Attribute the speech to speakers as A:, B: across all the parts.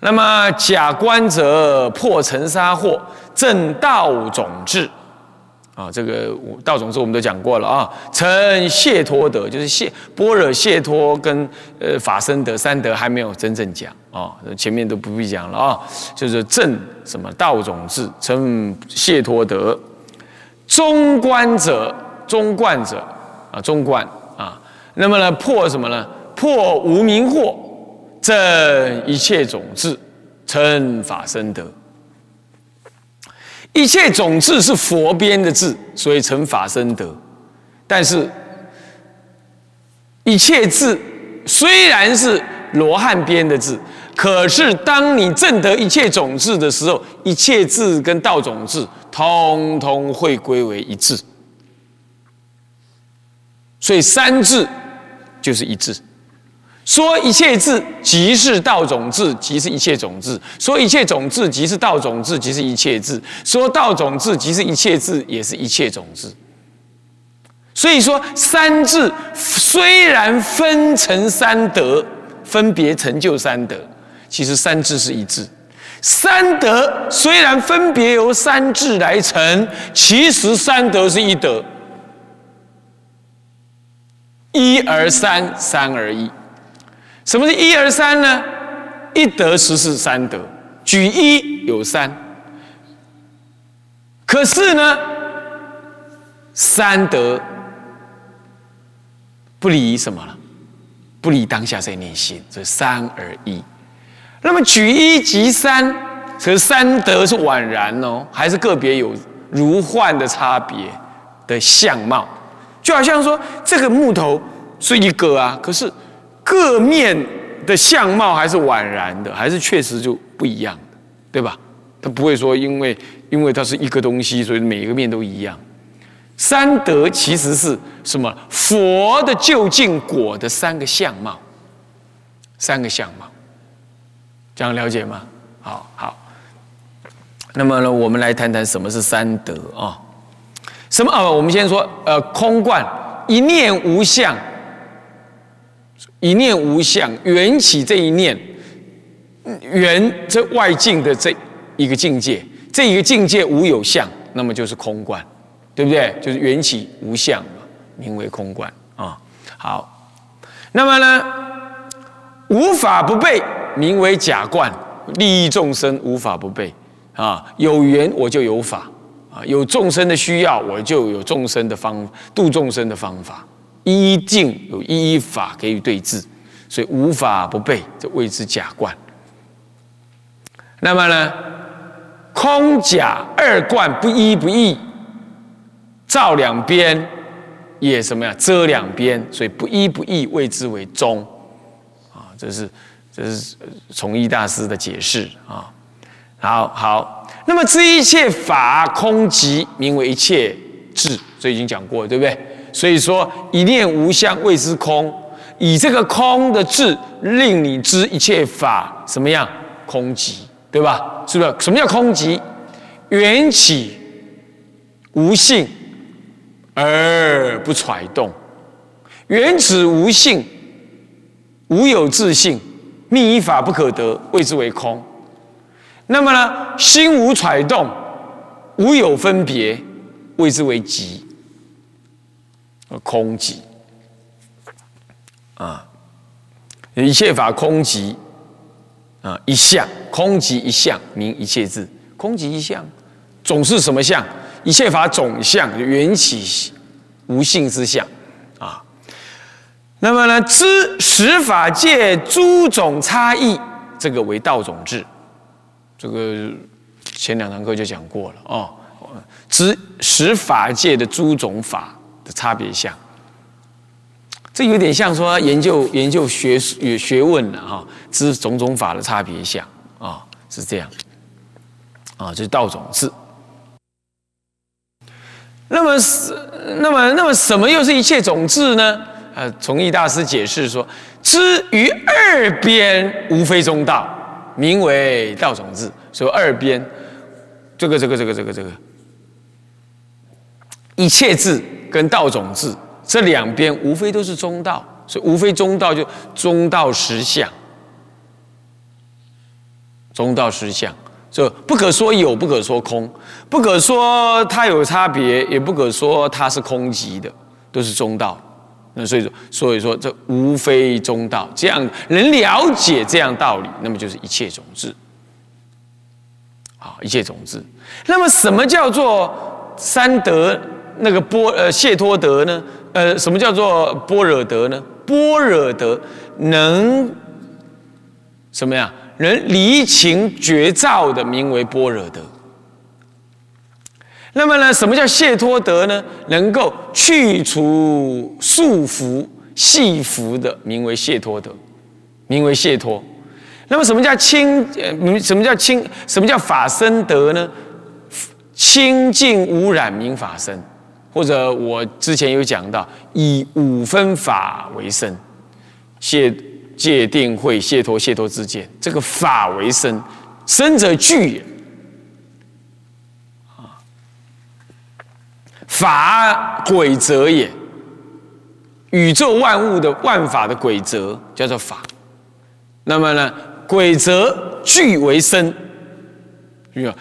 A: 那么假观者破尘沙惑，正道种智。啊，这个道种智我们都讲过了啊。成谢托德，就是谢般若谢托跟呃法身德三德还没有真正讲啊，前面都不必讲了啊。就是正什么道种智，成谢托德，中观者，中观者啊，中观啊。那么呢，破什么呢？破无明惑，正一切种智，成法身德。一切种智是佛编的字，所以成法身德。但是，一切字虽然是罗汉编的字，可是当你证得一切种智的时候，一切字跟道种智通通会归为一致。所以三字就是一致。说一切智即是道种智，即是一切种智；说一切种智即是道种智，即是一切智；说道种智即是一切智，也是一切种智。所以说，三智虽然分成三德，分别成就三德，其实三智是一智；三德虽然分别由三智来成，其实三德是一德。一而三，三而一。什么是一而三呢？一得十是三得，举一有三。可是呢，三得不离什么了？不离当下这念心，这三而一。那么举一即三，可是三得是宛然哦，还是个别有如幻的差别的相貌？就好像说，这个木头是一个啊，可是。各面的相貌还是宛然的，还是确实就不一样的，对吧？他不会说因为因为它是一个东西，所以每一个面都一样。三德其实是什么？佛的究竟果的三个相貌，三个相貌，这样了解吗？好好。那么呢，我们来谈谈什么是三德啊？什么啊？我们先说呃，空观一念无相。一念无相，缘起这一念，缘这外境的这一个境界，这一个境界无有相，那么就是空观，对不对？就是缘起无相嘛，名为空观啊。好，那么呢，无法不备，名为假观，利益众生无法不备啊。有缘我就有法啊，有众生的需要，我就有众生的方度众生的方法。一境有一法给予对治，所以无法不备，这谓之假观。那么呢，空假二观不一不异，照两边也什么呀？遮两边，所以不一不异谓之为中。啊，这是这是从一大师的解释啊。好好，那么知一切法空即名为一切智，这已经讲过，对不对？所以说，一念无相谓之空，以这个空的智，令你知一切法什么样空寂，对吧？是不是？什么叫空寂？缘起无性而不揣动，缘起无性，无有自性，密一法不可得，谓之为空。那么呢，心无揣动，无有分别，谓之为寂。空寂啊，一切法空寂啊，一相空寂一相名一切智，空寂一相总是什么相？一切法总相缘起无性之相啊。那么呢，知十法界诸种差异，这个为道种智。这个前两堂课就讲过了哦。知十法界的诸种法。差别相，这有点像说研究研究学学问了哈，知种种法的差别相啊，是这样啊，这是道种智。那么是那么那么什么又是一切种智呢？呃，从义大师解释说，知于二边无非中道，名为道种智。所以二边这个这个这个这个这个一切智。跟道种智这两边无非都是中道，所以无非中道就中道实相中道实相，就不可说有，不可说空，不可说它有差别，也不可说它是空寂的，都是中道。那所以说，所以说这无非中道，这样能了解这样道理，那么就是一切种智。好，一切种智。那么什么叫做三德？那个波呃谢托德呢？呃，什么叫做般若德呢？般若德能什么呀？能离情绝照的，名为般若德。那么呢，什么叫谢托德呢？能够去除束缚、系缚的，名为谢托德，名为谢托。那么什么叫清？呃，什么叫清？什么叫法身德呢？清净无染名法身，或者我之前有讲到，以五分法为身，戒戒定慧、解脱、解脱之见，这个法为身，身者具也。法鬼则也，宇宙万物的万法的鬼则叫做法。那么呢，鬼则具为身，有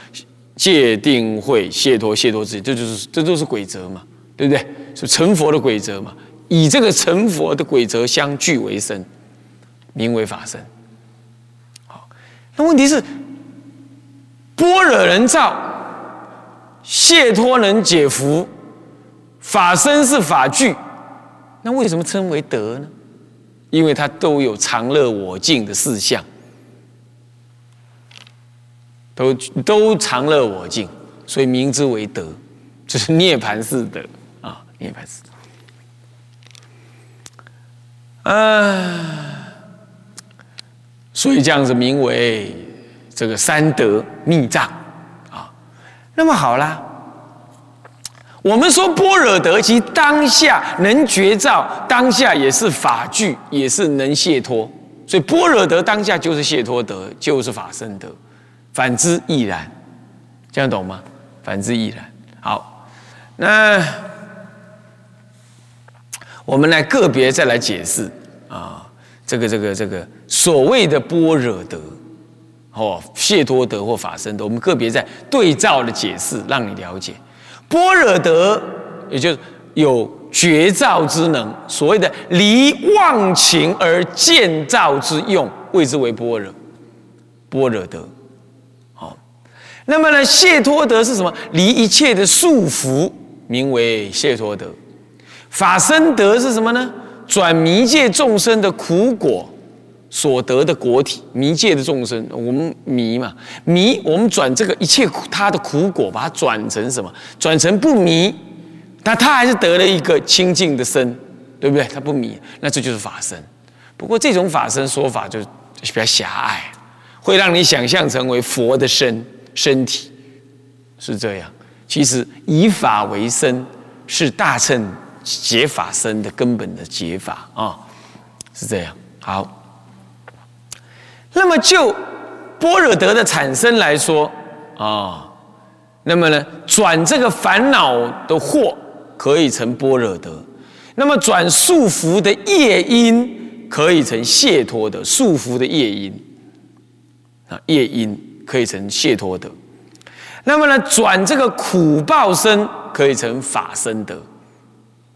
A: 戒定慧解脱解脱自己，这就是这都是规则嘛，对不对？是成佛的规则嘛？以这个成佛的规则相聚为生，名为法身。好，那问题是般若人造，解脱能解福。法身是法具，那为什么称为德呢？因为它都有常乐我净的四相，都都常乐我净，所以名之为德，就是涅盘式德啊，涅盘式。啊，所以这样子名为这个三德密藏啊。那么好啦。我们说般若德，其当下能觉照，当下也是法具，也是能解脱。所以般若德当下就是解脱德，就是法身德。反之亦然，这样懂吗？反之亦然。好，那我们来个别再来解释啊，这个这个这个所谓的般若德，哦，谢多德或法身德，我们个别在对照的解释，让你了解。般若德，也就是有觉照之能，所谓的离妄情而见照之用，谓之为般若。般若德，那么呢，谢托德是什么？离一切的束缚，名为谢托德。法身德是什么呢？转迷界众生的苦果。所得的果体，迷界的众生，我们迷嘛，迷，我们转这个一切苦，他的苦果，把它转成什么？转成不迷，那他还是得了一个清净的身，对不对？他不迷，那这就是法身。不过这种法身说法就比较狭隘，会让你想象成为佛的身身体，是这样。其实以法为身，是大乘解法身的根本的解法啊，是这样。好。那么就般若德的产生来说啊，那么呢，转这个烦恼的惑可以成般若德，那么转束缚的业因可以成解脱的束缚的业因啊，业因可以成解脱德，那么呢，转这个苦报身可以成法身德，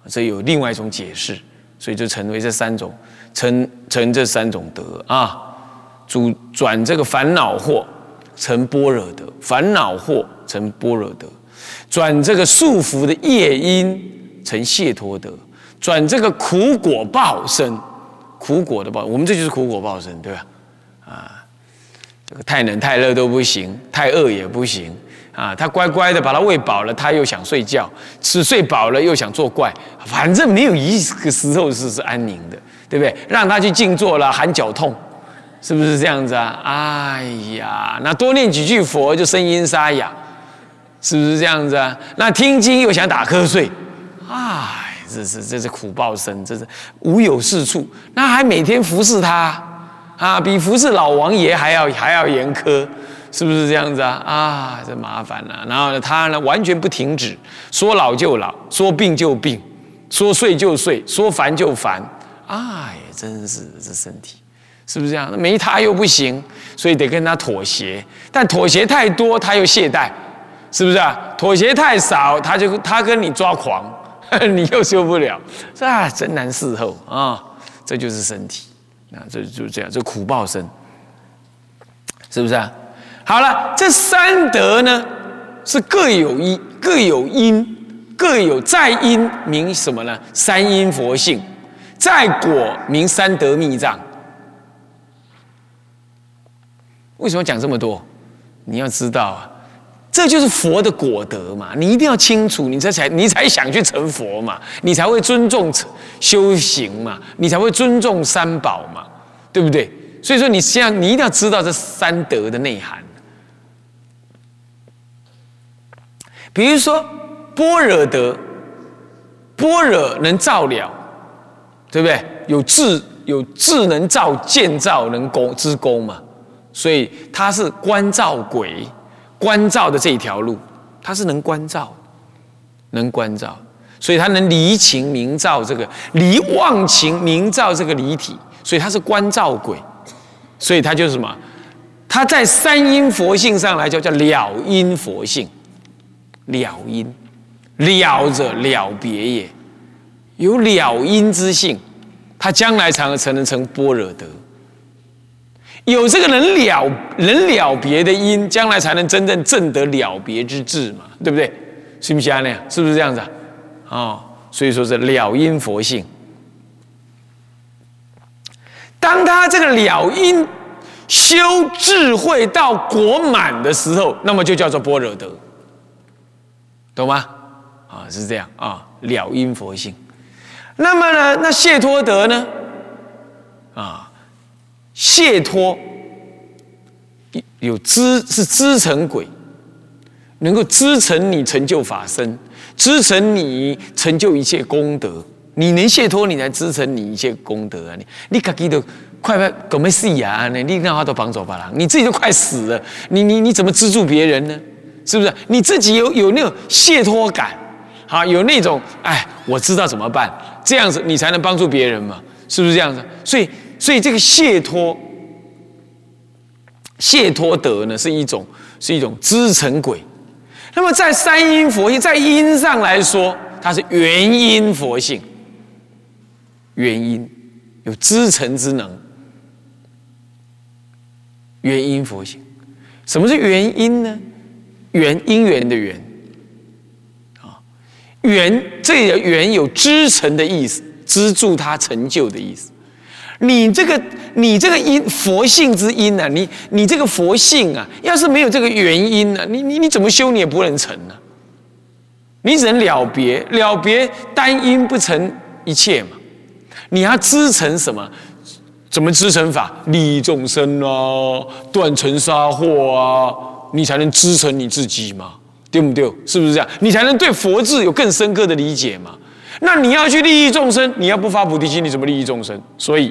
A: 这有另外一种解释，所以就成为这三种，成成这三种德啊。主转这个烦恼惑成般若德，烦恼惑成般若德；转这个束缚的业因成解脱德；转这个苦果报身，苦果的报，我们这就是苦果报身，对吧？啊，太冷太热都不行，太饿也不行啊。他乖乖的把他喂饱了，他又想睡觉；吃睡饱了又想作怪，反正没有一个时候是是安宁的，对不对？让他去静坐了，喊脚痛。是不是这样子啊？哎呀，那多念几句佛就声音沙哑，是不是这样子啊？那听经又想打瞌睡，哎，这是这是苦报身，这是无有是处。那还每天服侍他啊，比服侍老王爷还要还要严苛，是不是这样子啊？啊，这麻烦了。然后呢，他呢完全不停止，说老就老，说病就病，说睡就睡，说烦就烦，哎，真是这身体。是不是这样？没他又不行，所以得跟他妥协。但妥协太多，他又懈怠，是不是啊？妥协太少，他就他跟你抓狂，你又受不了，是啊，真难伺候啊！这就是身体，啊，这就是这样，这苦报身，是不是啊？好了，这三德呢，是各有因，各有因。各有在因名什么呢？三因佛性，在果名三德密藏。为什么讲这么多？你要知道啊，这就是佛的果德嘛。你一定要清楚，你这才你才想去成佛嘛，你才会尊重修行嘛，你才会尊重三宝嘛，对不对？所以说，你现在你一定要知道这三德的内涵。比如说。般若得，般若能照了，对不对？有智，有智能照见照能功之功嘛，所以他是观照鬼，观照的这一条路，他是能观照，能观照，所以他能离情明照这个离妄情明照这个离体，所以他是观照鬼，所以他就是什么？他在三因佛性上来叫叫了因佛性，了因。了者了别也，有了因之性，他将来才能才能成般若德。有这个能了能了别的因，将来才能真正证得了别之智嘛，对不对？是不是这样？是不是这样子啊？哦，所以说是了因佛性。当他这个了因修智慧到果满的时候，那么就叫做般若德，懂吗？啊，是这样啊，了因佛性。那么呢，那谢托德呢？啊，解脱有支是支成鬼，能够支撑你成就法身，支撑你成就一切功德。你能解脱，你才支撑你一切功德啊！你你自己都快快搞没事呀！你你让他都绑走吧啦，你自己都快死了，你你你怎么资助别人呢？是不是？你自己有有那种解脱感？好，有那种哎，我知道怎么办，这样子你才能帮助别人嘛，是不是这样子？所以，所以这个解脱、解脱德呢，是一种是一种知成鬼。那么在三因佛性，在因上来说，它是原因佛性，原因有知成之能，原因佛性。什么是原因呢？缘因缘的缘。啊缘，这个缘有支撑的意思，资助他成就的意思。你这个，你这个因佛性之因呢？你你这个佛性啊，要是没有这个原因呢，你你你怎么修你也不能成呢？你只能了别，了别单因不成一切嘛。你要支撑什么？怎么支撑法？利益众生啊，断尘杀祸啊，你才能支撑你自己嘛。对不对？是不是这样？你才能对佛智有更深刻的理解嘛？那你要去利益众生，你要不发菩提心，你怎么利益众生？所以，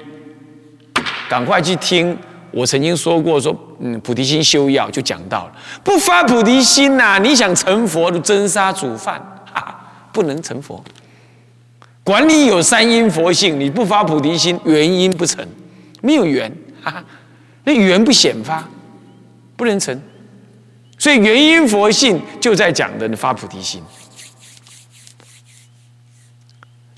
A: 赶快去听我曾经说过，说嗯，菩提心修要就讲到了，不发菩提心呐，你想成佛的真杀煮饭。啊，不能成佛。管你有三因佛性，你不发菩提心，原因不成，没有缘。啊，那缘不显发，不能成。所以原因佛性就在讲的你发菩提心，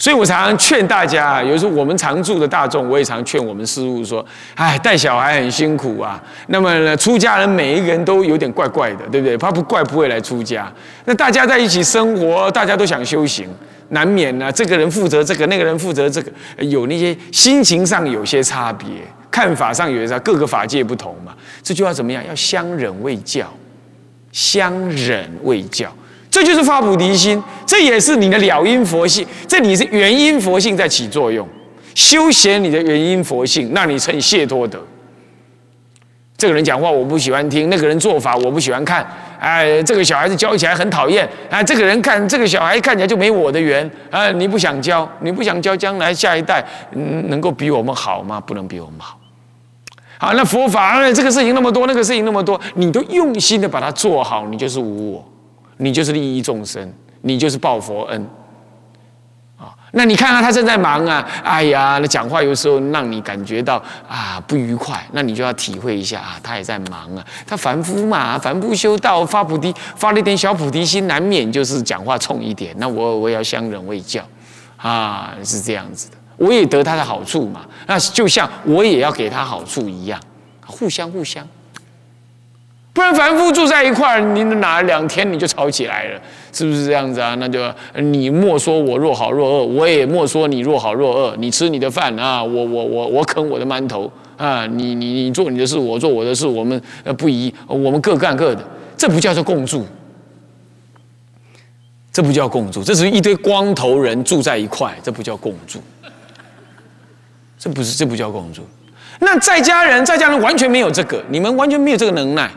A: 所以我常常劝大家，有时候我们常住的大众，我也常劝我们师父说：“哎，带小孩很辛苦啊。那么呢，出家人每一个人都有点怪怪的，对不对？他不怪不会来出家。那大家在一起生活，大家都想修行，难免呢，这个人负责这个，那个人负责这个，有那些心情上有些差别，看法上有些差，各个法界不同嘛。这句话怎么样？要相忍为教。”相忍为教，这就是发菩提心，这也是你的了因佛性，这里是原因佛性在起作用，修显你的原因佛性，让你成解脱德。这个人讲话我不喜欢听，那个人做法我不喜欢看，哎，这个小孩子教起来很讨厌，哎，这个人看这个小孩看起来就没我的缘，啊，你不想教，你不想教，将来下一代能够比我们好吗？不能比我们好。好，那佛法这个事情那么多，那个事情那么多，你都用心的把它做好，你就是无我，你就是利益众生，你就是报佛恩。啊，那你看看他正在忙啊，哎呀，那讲话有时候让你感觉到啊不愉快，那你就要体会一下啊，他也在忙啊，他凡夫嘛，凡夫修道发菩提，发了一点小菩提心，难免就是讲话冲一点。那我我也要相忍为教，啊，是这样子的，我也得他的好处嘛，那就像我也要给他好处一样，互相互相。不然凡夫住在一块儿，你哪两天你就吵起来了，是不是这样子啊？那就你莫说我若好若恶，我也莫说你若好若恶。你吃你的饭啊，我我我我啃我的馒头啊，你你你做你的事，我做我的事，我们呃不一，我们各干各的，这不叫做共住，这不叫共住，这是一堆光头人住在一块，这不叫共住，这不是这不叫共住。那在家人在家人完全没有这个，你们完全没有这个能耐。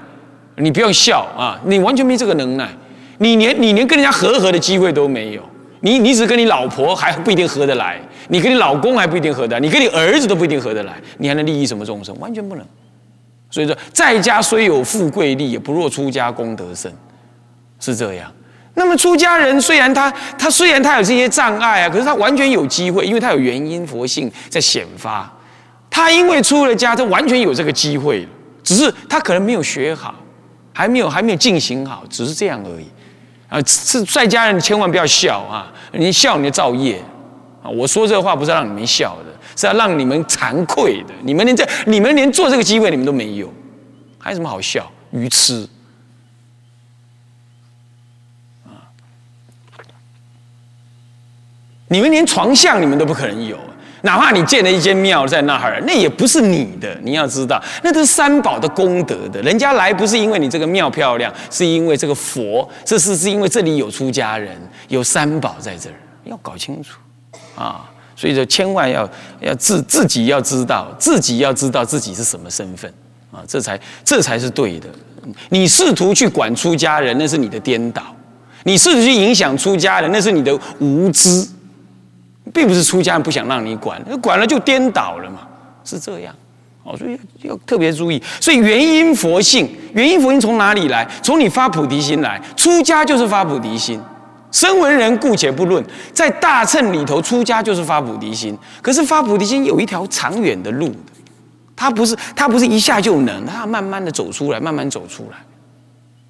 A: 你不要笑啊！你完全没这个能耐，你连你连跟人家和和的机会都没有。你你只跟你老婆还不一定合得来，你跟你老公还不一定合得来，你跟你儿子都不一定合得来，你还能利益什么众生？完全不能。所以说，在家虽有富贵利，也不若出家功德深，是这样。那么出家人虽然他他虽然他有这些障碍啊，可是他完全有机会，因为他有原因佛性在显发。他因为出了家，他完全有这个机会，只是他可能没有学好。还没有还没有进行好，只是这样而已，啊，是在家人千万不要笑啊！你笑你就造业啊！我说这话不是让你们笑的，是要让你们惭愧的。你们连这你们连做这个机会你们都没有，还有什么好笑？愚痴啊！你们连床相你们都不可能有。哪怕你建了一间庙在那儿，那也不是你的。你要知道，那都是三宝的功德的。人家来不是因为你这个庙漂亮，是因为这个佛，这是是因为这里有出家人，有三宝在这儿，要搞清楚啊！所以说，千万要要自自己要知道，自己要知道自己是什么身份啊，这才这才是对的。你试图去管出家人，那是你的颠倒；你试图去影响出家人，那是你的无知。并不是出家人不想让你管，管了就颠倒了嘛，是这样哦，所以要特别注意。所以原因佛性，原因佛性从哪里来？从你发菩提心来。出家就是发菩提心，声闻人姑且不论，在大乘里头出家就是发菩提心。可是发菩提心有一条长远的路的，他不是他不是一下就能，他要慢慢的走出来，慢慢走出来。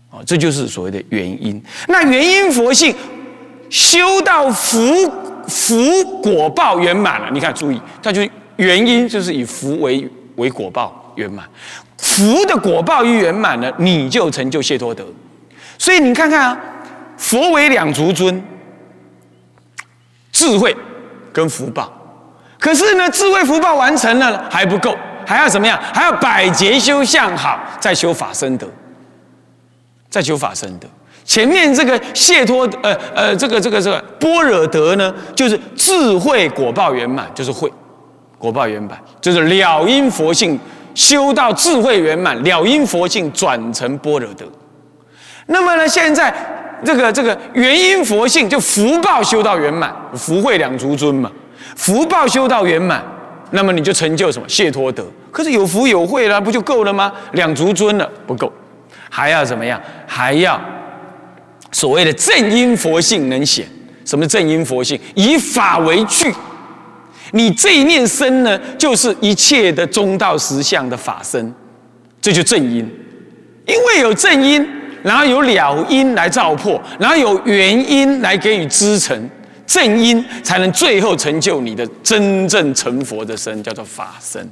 A: 哦，这就是所谓的原因。那原因佛性修到福。福果报圆满了，你看，注意，它就原因就是以福为为果报圆满，福的果报一圆满了，你就成就谢托德。所以你看看啊，佛为两足尊，智慧跟福报，可是呢，智慧福报完成了还不够，还要怎么样？还要百劫修相好，再修法身德，再修法身德。前面这个谢托，呃呃，这个这个这个般若德呢，就是智慧果报圆满，就是慧果报圆满，就是了因佛性修到智慧圆满，了因佛性转成般若德。那么呢，现在这个这个原因佛性就福报修到圆满，福慧两足尊嘛，福报修到圆满，那么你就成就什么谢托德？可是有福有慧了，不就够了吗？两足尊了不够，还要怎么样？还要。所谓的正因佛性能显，什么正因佛性？以法为具，你这一念身呢，就是一切的中道实相的法身，这就正因。因为有正因，然后有了因来照破，然后有原因来给予支撑，正因才能最后成就你的真正成佛的身，叫做法身。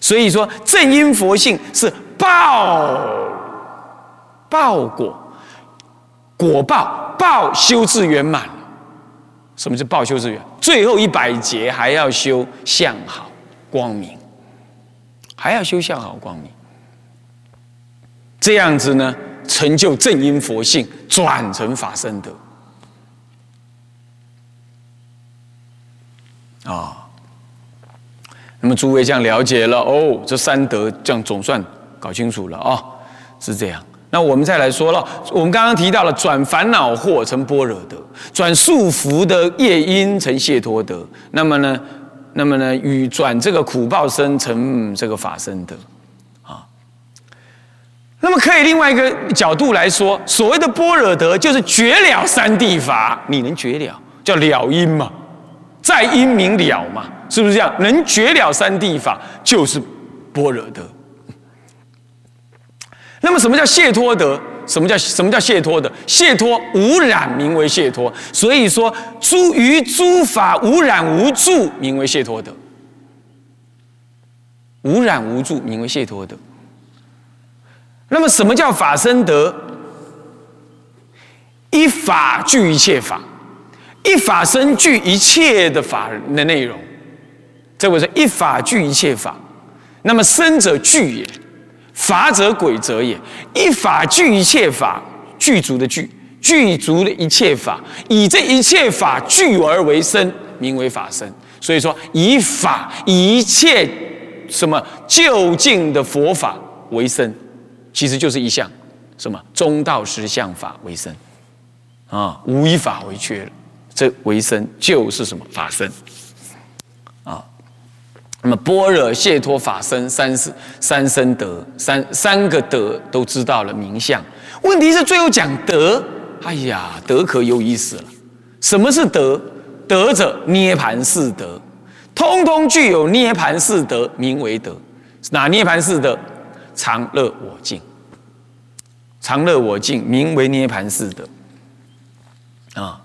A: 所以说，正因佛性是报报果。果报报修至圆满，什么是报修至圆？最后一百劫还要修相好光明，还要修相好光明，这样子呢，成就正因佛性，转成法身德。啊，那么诸位这样了解了哦，这三德这样总算搞清楚了啊，是这样。那我们再来说了，我们刚刚提到了转烦恼惑成般若德，转束缚的业因成解脱德。那么呢，那么呢，与转这个苦报生成这个法身德，啊。那么可以另外一个角度来说，所谓的般若德就是绝了三谛法，你能绝了，叫了因嘛？在因明了嘛，是不是这样？能觉了三谛法，就是般若德。那么什么叫谢托德？什么叫什么叫谢托德？谢托无染名为谢托，所以说诸于诸法无染无住名为谢托德。无染无住名为谢托德。那么什么叫法身德？一法具一切法，一法身具一切的法的内容。这为是一法具一切法。那么生者具也。法者鬼则也，一法具一切法，具足的具，具足的一切法，以这一切法具而为身，名为法身。所以说，以法一切什么就近的佛法为身，其实就是一项什么中道实相法为身啊，无一法为缺，这为身就是什么法身。那么般若解脱法身三世三身德三三个德都知道了名相，问题是最后讲德，哎呀，德可有意思了。什么是德？德者涅盘四德，通通具有涅盘四德，名为德。哪涅盘四德？常乐我净，常乐我净，名为涅盘四德。啊，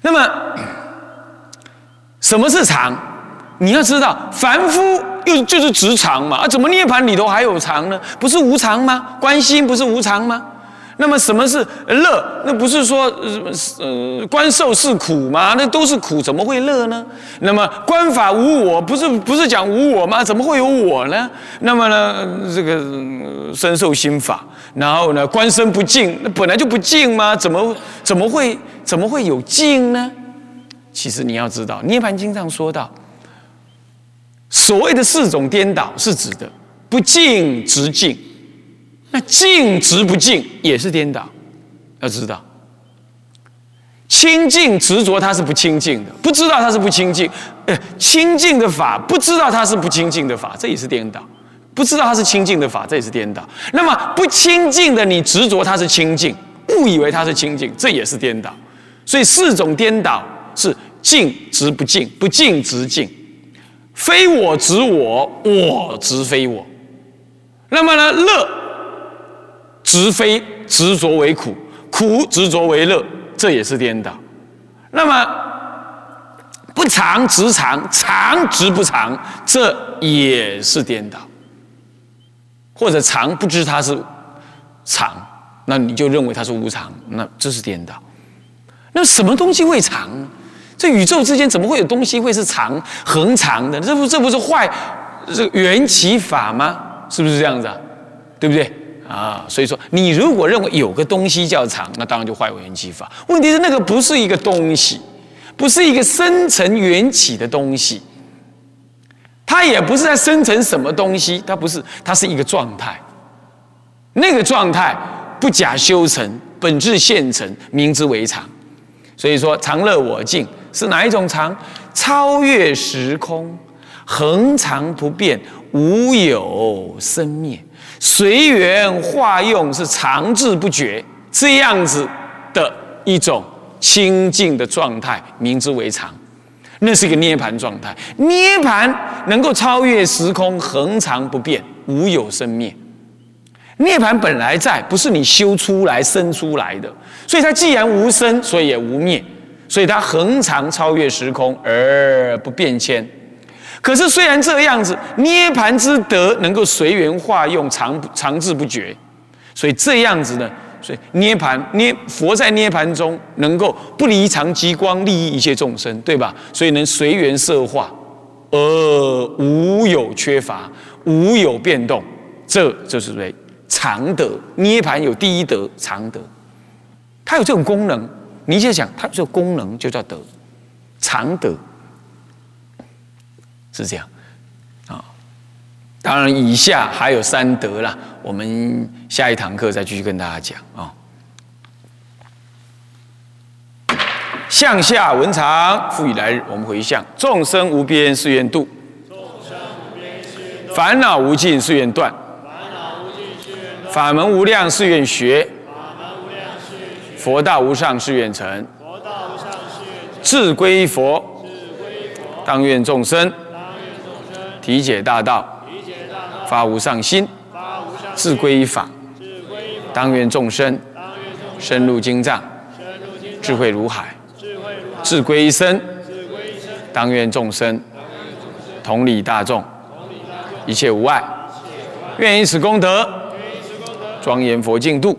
A: 那么什么是常？你要知道，凡夫又就是直常嘛，啊，怎么涅盘里头还有常呢？不是无常吗？观心不是无常吗？那么什么是乐？那不是说呃观受是苦吗？那都是苦，怎么会乐呢？那么观法无我，不是不是讲无我吗？怎么会有我呢？那么呢，这个身受心法，然后呢，观身不净，那本来就不净吗？怎么怎么会怎么会有净呢？其实你要知道，《涅盘经》上说到。所谓的四种颠倒是指的不净直净，那净直不净也是颠倒，要知道。清净执着它是不清净的，不知道它是不清净。呃，清净的法不知道它是不清净的法，这也是颠倒；不知道它是清净的法，这也是颠倒。那么不清净的你执着它是清净，误以为它是清净，这也是颠倒。所以四种颠倒是净执不净，不净执净。非我执我，我执非我。那么呢，乐执非执着为苦，苦执着为乐，这也是颠倒。那么不常执常，常执不常，这也是颠倒。或者常不知它是常，那你就认为它是无常，那这是颠倒。那什么东西会常呢？这宇宙之间怎么会有东西会是长恒长的？这不这不是坏这缘起法吗？是不是这样子啊？对不对啊？所以说，你如果认为有个东西叫长，那当然就坏缘起法。问题是那个不是一个东西，不是一个生成缘起的东西，它也不是在生成什么东西，它不是，它是一个状态。那个状态不假修成，本质现成，名之为常。所以说，常乐我净。是哪一种常？超越时空，恒常不变，无有生灭，随缘化用，是常滞不绝，这样子的一种清净的状态，名之为常。那是一个涅盘状态。涅盘能够超越时空，恒常不变，无有生灭。涅盘本来在，不是你修出来生出来的，所以它既然无生，所以也无灭。所以它恒常超越时空而不变迁。可是虽然这样子，涅盘之德能够随缘化用，长长治不绝。所以这样子呢，所以涅盘涅佛在涅盘中能够不离常极光，利益一切众生，对吧？所以能随缘色化，而无有缺乏，无有变动。这就是为常德。涅盘有第一德，常德，它有这种功能。你就想，它这个功能就叫德，常德，是这样啊。当然，以下还有三德啦，我们下一堂课再继续跟大家讲啊。向下文长，复以来日，我们回向：众生无边誓愿度，烦恼无尽誓愿断，法门无量誓愿学。佛道无上誓愿成，智归佛，当愿众生体解大道，发无上心，自归依法。当愿众生深入经藏，智慧如海，智归一生。当愿众生同理大众，一切无碍。愿以此功德，庄严佛净土，